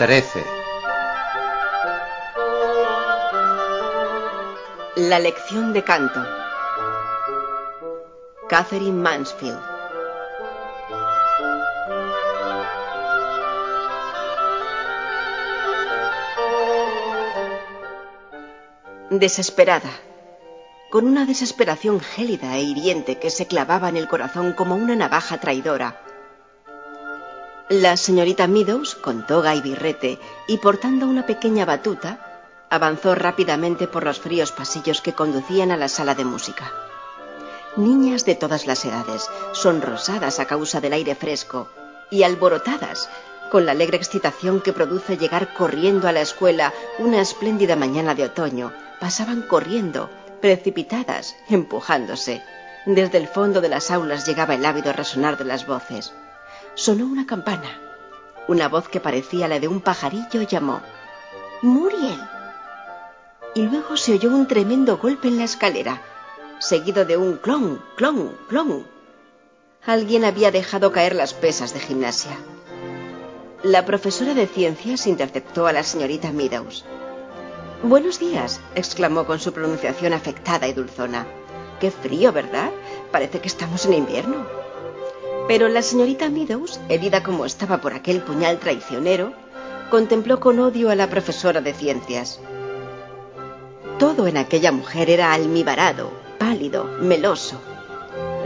13. La lección de canto. Catherine Mansfield. Desesperada, con una desesperación gélida e hiriente que se clavaba en el corazón como una navaja traidora. La señorita Meadows, con toga y birrete y portando una pequeña batuta, avanzó rápidamente por los fríos pasillos que conducían a la sala de música. Niñas de todas las edades, sonrosadas a causa del aire fresco y alborotadas con la alegre excitación que produce llegar corriendo a la escuela una espléndida mañana de otoño, pasaban corriendo, precipitadas, empujándose. Desde el fondo de las aulas llegaba el ávido resonar de las voces. Sonó una campana. Una voz que parecía la de un pajarillo llamó Muriel. Y luego se oyó un tremendo golpe en la escalera, seguido de un clon, clon, clon. Alguien había dejado caer las pesas de gimnasia. La profesora de ciencias interceptó a la señorita Meadows. Buenos días, exclamó con su pronunciación afectada y dulzona. Qué frío, ¿verdad? Parece que estamos en invierno. Pero la señorita Meadows, herida como estaba por aquel puñal traicionero, contempló con odio a la profesora de ciencias. Todo en aquella mujer era almibarado, pálido, meloso.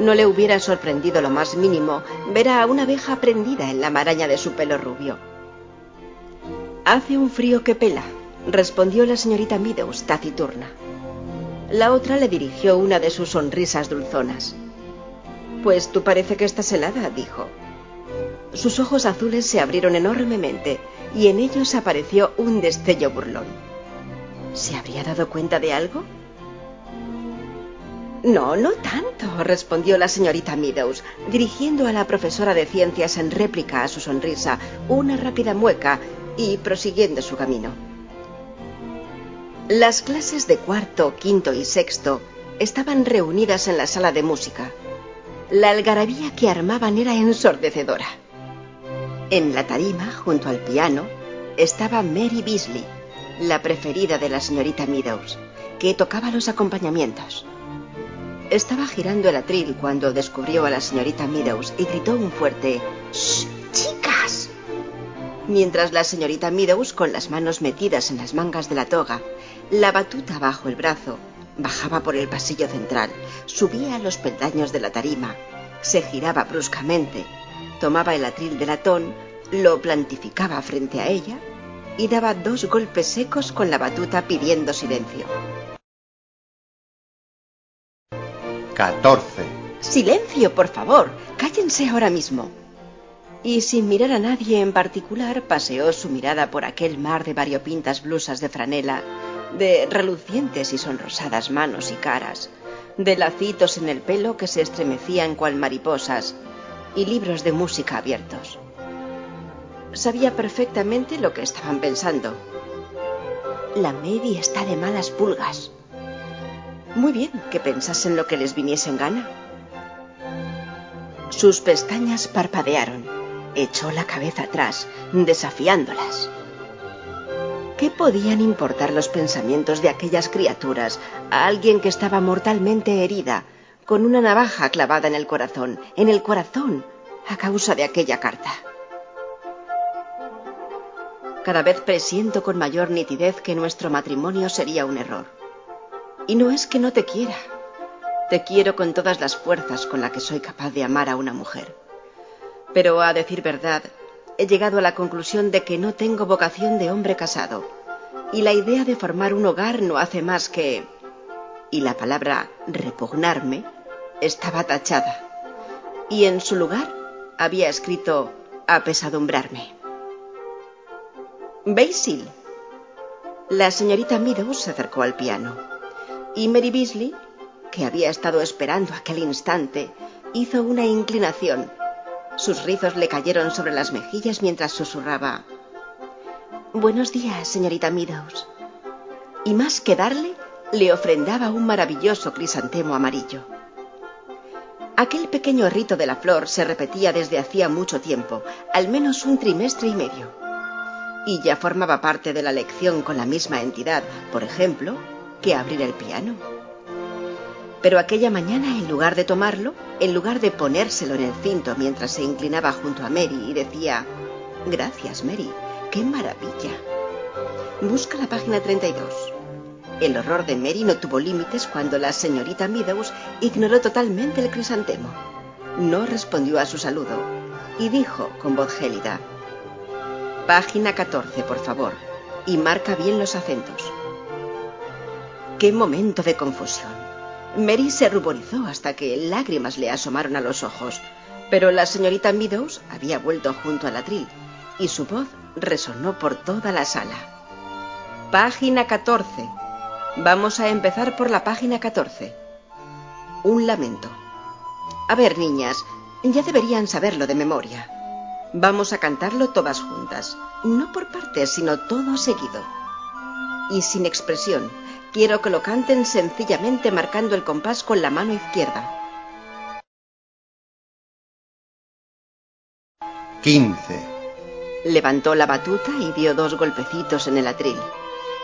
No le hubiera sorprendido lo más mínimo ver a una abeja prendida en la maraña de su pelo rubio. Hace un frío que pela, respondió la señorita Meadows taciturna. La otra le dirigió una de sus sonrisas dulzonas. Pues tú parece que estás helada, dijo. Sus ojos azules se abrieron enormemente y en ellos apareció un destello burlón. ¿Se habría dado cuenta de algo? No, no tanto, respondió la señorita Meadows, dirigiendo a la profesora de ciencias en réplica a su sonrisa una rápida mueca y prosiguiendo su camino. Las clases de cuarto, quinto y sexto estaban reunidas en la sala de música. La algarabía que armaban era ensordecedora. En la tarima, junto al piano, estaba Mary Beasley, la preferida de la señorita Meadows, que tocaba los acompañamientos. Estaba girando el atril cuando descubrió a la señorita Meadows y gritó un fuerte ¡Shh, chicas! Mientras la señorita Meadows, con las manos metidas en las mangas de la toga, la batuta bajo el brazo, bajaba por el pasillo central, subía a los peldaños de la tarima, se giraba bruscamente, tomaba el atril de latón, lo plantificaba frente a ella y daba dos golpes secos con la batuta pidiendo silencio. 14. Silencio, por favor. Cállense ahora mismo. Y sin mirar a nadie en particular, paseó su mirada por aquel mar de variopintas blusas de franela, de relucientes y sonrosadas manos y caras, de lacitos en el pelo que se estremecían cual mariposas, y libros de música abiertos. Sabía perfectamente lo que estaban pensando. La Mary está de malas pulgas. Muy bien, que pensasen lo que les viniese en gana. Sus pestañas parpadearon. Echó la cabeza atrás, desafiándolas. ¿Qué podían importar los pensamientos de aquellas criaturas a alguien que estaba mortalmente herida, con una navaja clavada en el corazón, en el corazón, a causa de aquella carta? Cada vez presiento con mayor nitidez que nuestro matrimonio sería un error. Y no es que no te quiera. Te quiero con todas las fuerzas con las que soy capaz de amar a una mujer. Pero a decir verdad, he llegado a la conclusión de que no tengo vocación de hombre casado. Y la idea de formar un hogar no hace más que... Y la palabra repugnarme estaba tachada. Y en su lugar había escrito apesadumbrarme. Basil. La señorita Meadows se acercó al piano y Mary Beasley, que había estado esperando aquel instante, hizo una inclinación. Sus rizos le cayeron sobre las mejillas mientras susurraba Buenos días, señorita Meadows. Y más que darle, le ofrendaba un maravilloso crisantemo amarillo. Aquel pequeño rito de la flor se repetía desde hacía mucho tiempo, al menos un trimestre y medio. y ya formaba parte de la lección con la misma entidad, por ejemplo, que abrir el piano. Pero aquella mañana, en lugar de tomarlo, en lugar de ponérselo en el cinto mientras se inclinaba junto a Mary y decía, Gracias, Mary, qué maravilla. Busca la página 32. El horror de Mary no tuvo límites cuando la señorita Meadows ignoró totalmente el crisantemo. No respondió a su saludo y dijo con voz gélida, Página 14, por favor, y marca bien los acentos. ¡Qué momento de confusión! Mary se ruborizó hasta que lágrimas le asomaron a los ojos, pero la señorita Meadows había vuelto junto al atril y su voz resonó por toda la sala. Página 14. Vamos a empezar por la página 14. Un lamento. A ver, niñas, ya deberían saberlo de memoria. Vamos a cantarlo todas juntas, no por partes, sino todo seguido. Y sin expresión, Quiero que lo canten sencillamente marcando el compás con la mano izquierda. 15. Levantó la batuta y dio dos golpecitos en el atril.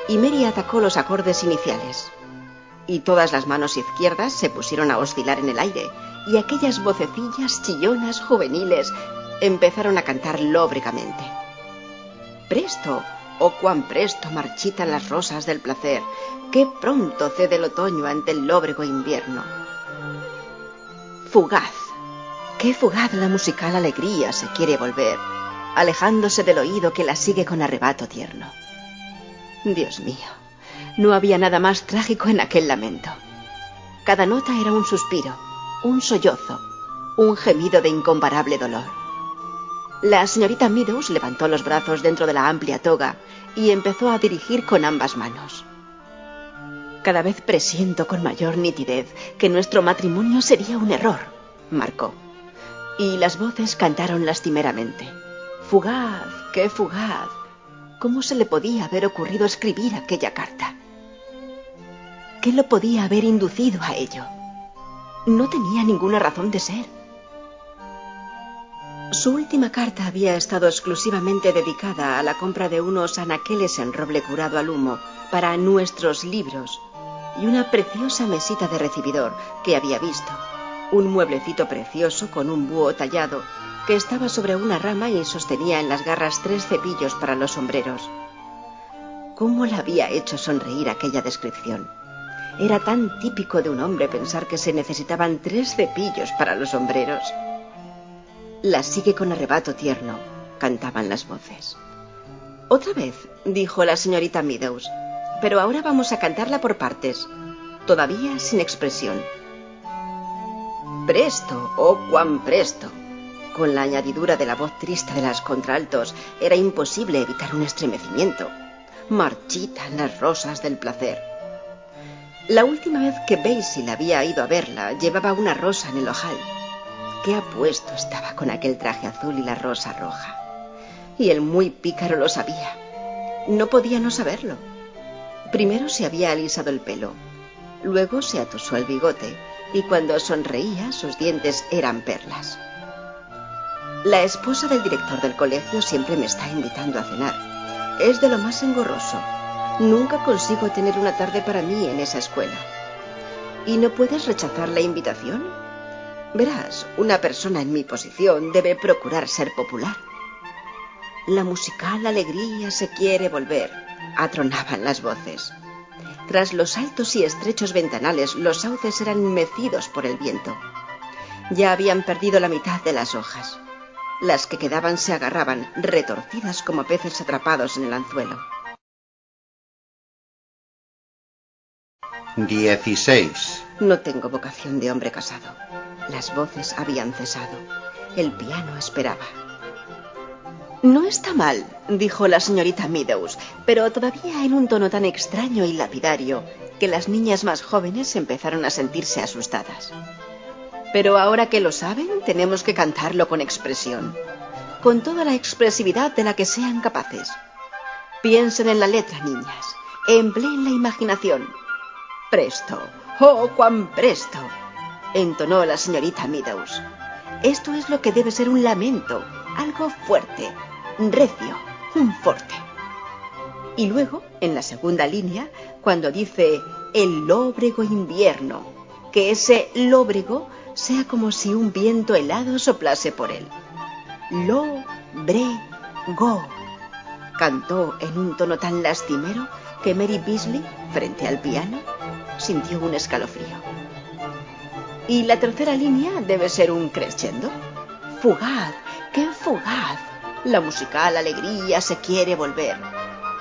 Y Mary atacó los acordes iniciales. Y todas las manos izquierdas se pusieron a oscilar en el aire, y aquellas vocecillas chillonas juveniles empezaron a cantar lóbregamente. Presto, oh cuán presto marchitan las rosas del placer, qué pronto cede el otoño ante el lóbrego invierno. Fugaz, qué fugaz la musical alegría se quiere volver, alejándose del oído que la sigue con arrebato tierno. Dios mío, no había nada más trágico en aquel lamento. Cada nota era un suspiro, un sollozo, un gemido de incomparable dolor. La señorita Meadows levantó los brazos dentro de la amplia toga y empezó a dirigir con ambas manos. Cada vez presiento con mayor nitidez que nuestro matrimonio sería un error, marcó. Y las voces cantaron lastimeramente. Fugaz, qué fugaz. ¿Cómo se le podía haber ocurrido escribir aquella carta? ¿Qué lo podía haber inducido a ello? No tenía ninguna razón de ser. Su última carta había estado exclusivamente dedicada a la compra de unos anaqueles en roble curado al humo para nuestros libros y una preciosa mesita de recibidor que había visto, un mueblecito precioso con un búho tallado que estaba sobre una rama y sostenía en las garras tres cepillos para los sombreros. ¿Cómo la había hecho sonreír aquella descripción? Era tan típico de un hombre pensar que se necesitaban tres cepillos para los sombreros. La sigue con arrebato tierno, cantaban las voces. Otra vez, dijo la señorita Meadows, pero ahora vamos a cantarla por partes, todavía sin expresión. Presto, oh cuán presto. Con la añadidura de la voz triste de las contraltos era imposible evitar un estremecimiento. Marchitan las rosas del placer. La última vez que Basil había ido a verla llevaba una rosa en el ojal. Qué apuesto estaba con aquel traje azul y la rosa roja. Y el muy pícaro lo sabía. No podía no saberlo. Primero se había alisado el pelo, luego se atusó el bigote y cuando sonreía sus dientes eran perlas. La esposa del director del colegio siempre me está invitando a cenar. Es de lo más engorroso. Nunca consigo tener una tarde para mí en esa escuela. ¿Y no puedes rechazar la invitación? Verás, una persona en mi posición debe procurar ser popular. La musical alegría se quiere volver, atronaban las voces. Tras los altos y estrechos ventanales, los sauces eran mecidos por el viento. Ya habían perdido la mitad de las hojas. Las que quedaban se agarraban, retorcidas como peces atrapados en el anzuelo. 16. No tengo vocación de hombre casado. Las voces habían cesado. El piano esperaba. No está mal, dijo la señorita Meadows, pero todavía en un tono tan extraño y lapidario que las niñas más jóvenes empezaron a sentirse asustadas. Pero ahora que lo saben, tenemos que cantarlo con expresión, con toda la expresividad de la que sean capaces. Piensen en la letra, niñas, empleen la imaginación. Presto, oh, cuán presto, entonó la señorita Meadows. Esto es lo que debe ser un lamento, algo fuerte, recio, un forte. Y luego, en la segunda línea, cuando dice el lóbrego invierno, que ese lóbrego sea como si un viento helado soplase por él. Lo, bre, go. Cantó en un tono tan lastimero que Mary Beasley, frente al piano, sintió un escalofrío. Y la tercera línea debe ser un crescendo. Fugaz, qué fugaz. La musical alegría se quiere volver,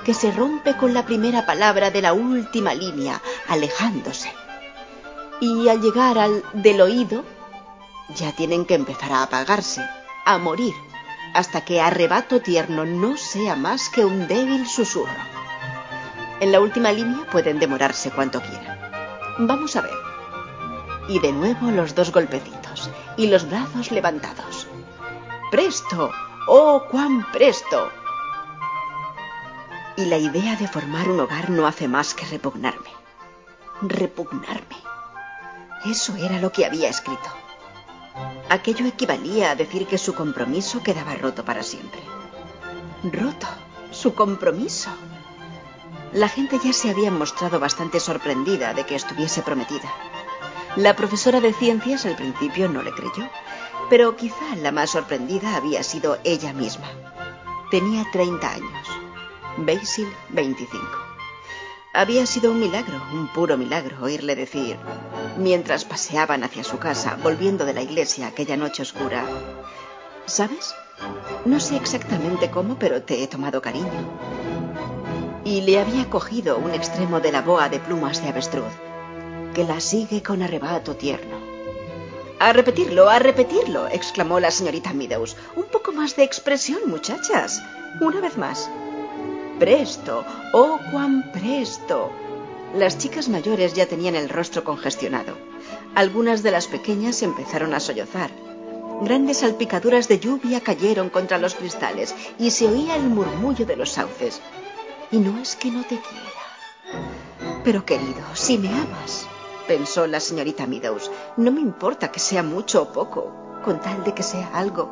que se rompe con la primera palabra de la última línea, alejándose. Y al llegar al del oído, ya tienen que empezar a apagarse, a morir, hasta que arrebato tierno no sea más que un débil susurro. En la última línea pueden demorarse cuanto quieran. Vamos a ver. Y de nuevo los dos golpecitos y los brazos levantados. ¡Presto! ¡Oh, cuán presto! Y la idea de formar un hogar no hace más que repugnarme. Repugnarme. Eso era lo que había escrito. Aquello equivalía a decir que su compromiso quedaba roto para siempre. Roto. Su compromiso. La gente ya se había mostrado bastante sorprendida de que estuviese prometida. La profesora de ciencias al principio no le creyó, pero quizá la más sorprendida había sido ella misma. Tenía 30 años, Basil 25. Había sido un milagro, un puro milagro, oírle decir, mientras paseaban hacia su casa, volviendo de la iglesia aquella noche oscura, ¿sabes? No sé exactamente cómo, pero te he tomado cariño. Y le había cogido un extremo de la boa de plumas de avestruz, que la sigue con arrebato tierno. A repetirlo, a repetirlo, exclamó la señorita Meadows. Un poco más de expresión, muchachas. Una vez más. Presto, oh, cuán presto. Las chicas mayores ya tenían el rostro congestionado. Algunas de las pequeñas empezaron a sollozar. Grandes salpicaduras de lluvia cayeron contra los cristales y se oía el murmullo de los sauces. Y no es que no te quiera. Pero querido, si me amas, pensó la señorita Meadows, no me importa que sea mucho o poco, con tal de que sea algo.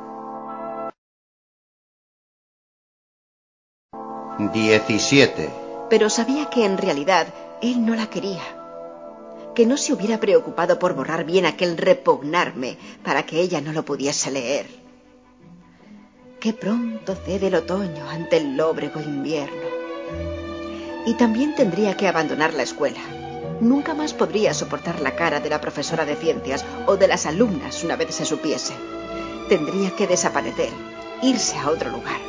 17. Pero sabía que en realidad él no la quería. Que no se hubiera preocupado por borrar bien aquel repugnarme para que ella no lo pudiese leer. Qué pronto cede el otoño ante el lóbrego invierno. Y también tendría que abandonar la escuela. Nunca más podría soportar la cara de la profesora de ciencias o de las alumnas una vez se supiese. Tendría que desaparecer, irse a otro lugar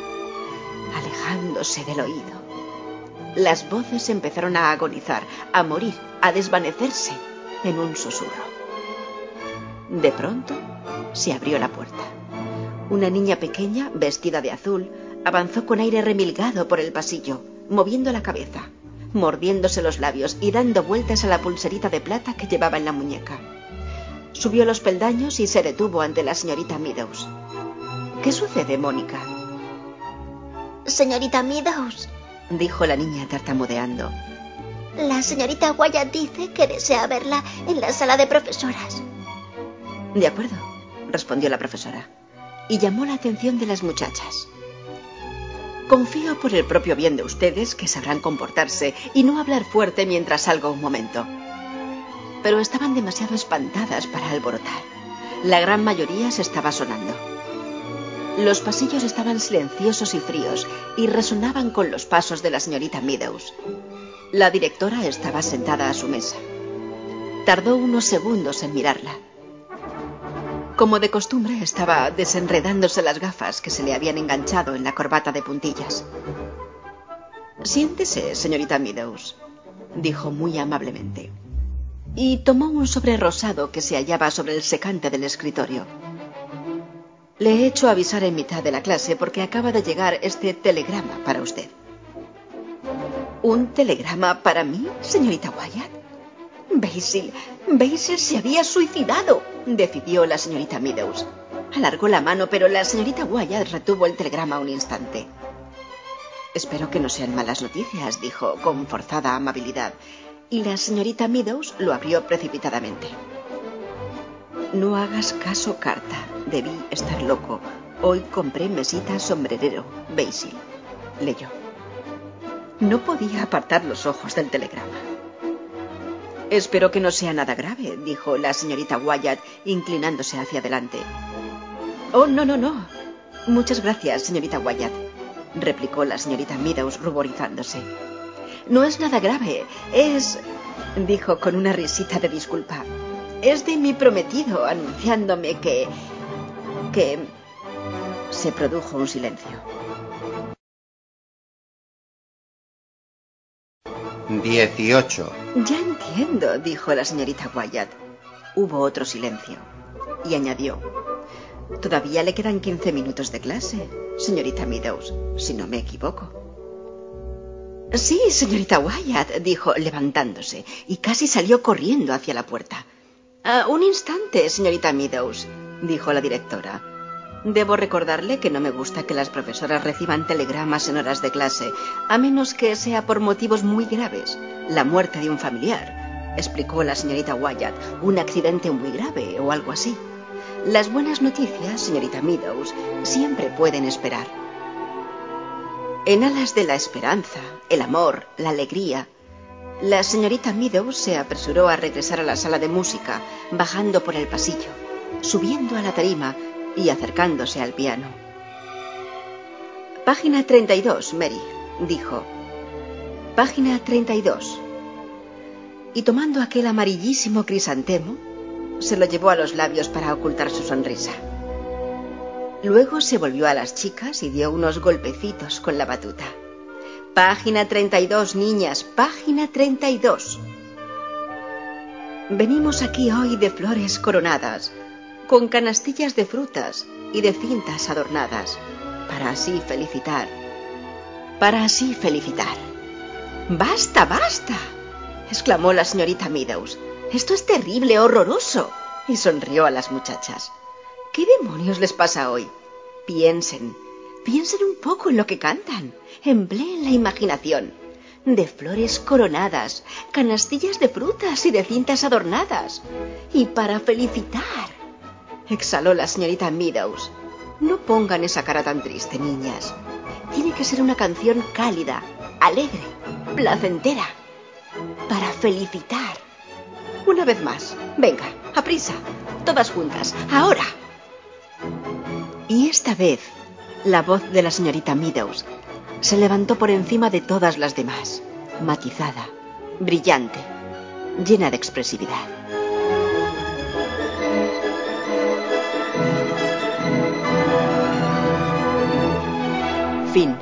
alejándose del oído. Las voces empezaron a agonizar, a morir, a desvanecerse en un susurro. De pronto se abrió la puerta. Una niña pequeña, vestida de azul, avanzó con aire remilgado por el pasillo, moviendo la cabeza, mordiéndose los labios y dando vueltas a la pulserita de plata que llevaba en la muñeca. Subió los peldaños y se detuvo ante la señorita Meadows. ¿Qué sucede, Mónica? Señorita Meadows, dijo la niña tartamudeando. La señorita Wyatt dice que desea verla en la sala de profesoras. De acuerdo, respondió la profesora, y llamó la atención de las muchachas. Confío por el propio bien de ustedes que sabrán comportarse y no hablar fuerte mientras salgo un momento. Pero estaban demasiado espantadas para alborotar. La gran mayoría se estaba sonando. Los pasillos estaban silenciosos y fríos y resonaban con los pasos de la señorita Meadows. La directora estaba sentada a su mesa. Tardó unos segundos en mirarla. Como de costumbre, estaba desenredándose las gafas que se le habían enganchado en la corbata de puntillas. Siéntese, señorita Meadows, dijo muy amablemente. Y tomó un sobre rosado que se hallaba sobre el secante del escritorio. Le he hecho avisar en mitad de la clase porque acaba de llegar este telegrama para usted. ¿Un telegrama para mí, señorita Wyatt? Basil, Basil se había suicidado, decidió la señorita Meadows. Alargó la mano, pero la señorita Wyatt retuvo el telegrama un instante. Espero que no sean malas noticias, dijo con forzada amabilidad, y la señorita Meadows lo abrió precipitadamente. No hagas caso, carta. Debí estar loco. Hoy compré mesita sombrerero. Basil. Leyó. No podía apartar los ojos del telegrama. Espero que no sea nada grave, dijo la señorita Wyatt, inclinándose hacia adelante. Oh, no, no, no. Muchas gracias, señorita Wyatt, replicó la señorita Meadows ruborizándose. No es nada grave, es... dijo con una risita de disculpa. Es de mi prometido anunciándome que... que... Se produjo un silencio. Dieciocho. Ya entiendo, dijo la señorita Wyatt. Hubo otro silencio. Y añadió. Todavía le quedan quince minutos de clase, señorita Meadows, si no me equivoco. Sí, señorita Wyatt, dijo levantándose, y casi salió corriendo hacia la puerta. Ah, un instante, señorita Meadows, dijo la directora. Debo recordarle que no me gusta que las profesoras reciban telegramas en horas de clase, a menos que sea por motivos muy graves. La muerte de un familiar, explicó la señorita Wyatt, un accidente muy grave o algo así. Las buenas noticias, señorita Meadows, siempre pueden esperar. En alas de la esperanza, el amor, la alegría, la señorita Meadows se apresuró a regresar a la sala de música, bajando por el pasillo, subiendo a la tarima y acercándose al piano. Página 32, Mary, dijo. Página 32. Y tomando aquel amarillísimo crisantemo, se lo llevó a los labios para ocultar su sonrisa. Luego se volvió a las chicas y dio unos golpecitos con la batuta. Página 32, niñas, página 32. Venimos aquí hoy de flores coronadas, con canastillas de frutas y de cintas adornadas, para así felicitar, para así felicitar. ¡Basta, basta! exclamó la señorita Meadows. Esto es terrible, horroroso. Y sonrió a las muchachas. ¿Qué demonios les pasa hoy? Piensen, piensen un poco en lo que cantan. Empleen la imaginación. De flores coronadas, canastillas de frutas y de cintas adornadas. Y para felicitar exhaló la señorita Meadows. No pongan esa cara tan triste, niñas. Tiene que ser una canción cálida, alegre, placentera, para felicitar. Una vez más, venga, a prisa, todas juntas, ahora. Y esta vez, la voz de la señorita Meadows se levantó por encima de todas las demás, matizada, brillante, llena de expresividad. Fin.